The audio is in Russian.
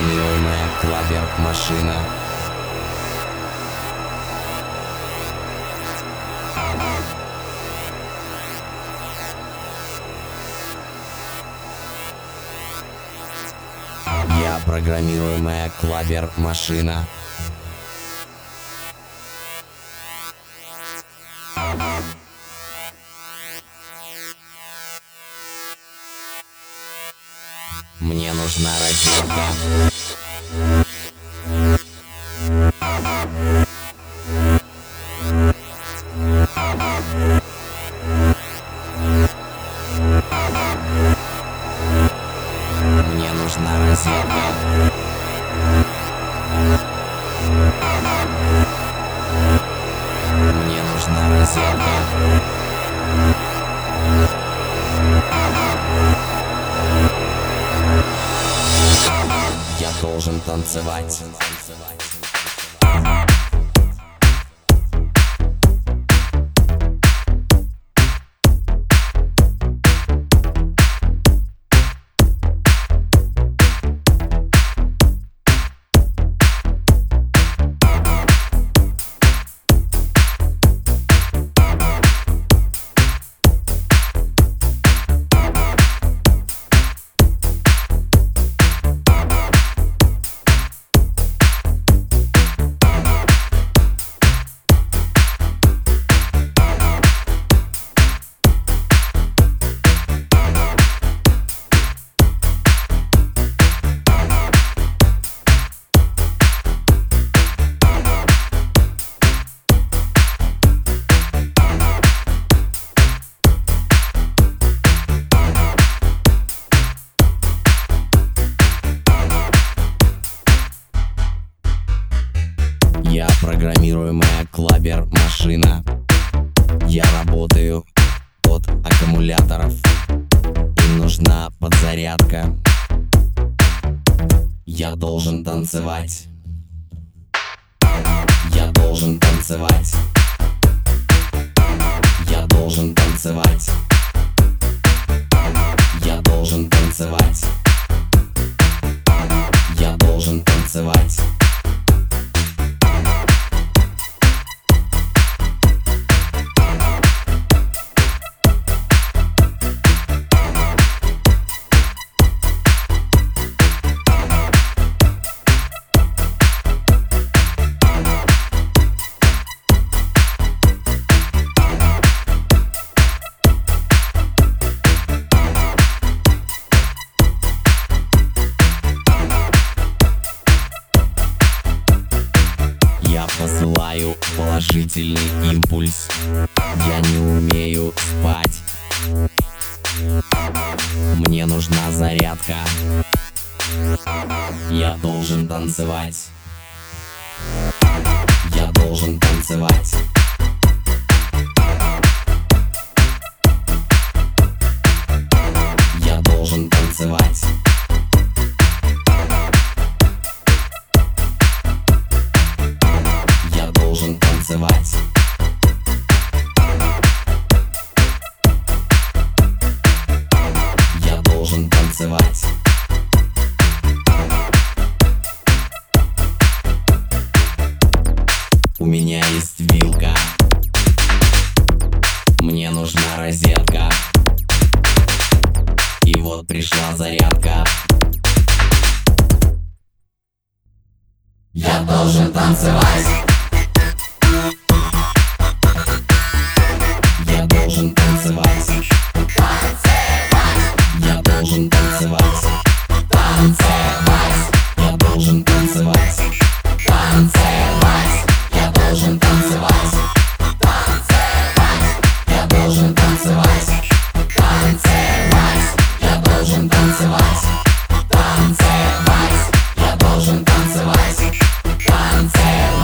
программируемая клабер-машина. Я программируемая клабер-машина. Мне нужна розетка. Мне нужна розетка. Мне нужна розетка. Должен танцевать. Программируемая клабер-машина. Я работаю от аккумуляторов. Им нужна подзарядка. Я должен танцевать. Я должен танцевать. Я должен танцевать. Я должен танцевать. Я должен танцевать. Посылаю положительный импульс. Я не умею спать. Мне нужна зарядка. Я должен танцевать. Вот пришла зарядка. Я должен танцевать. Я должен танцевать. Танцевать.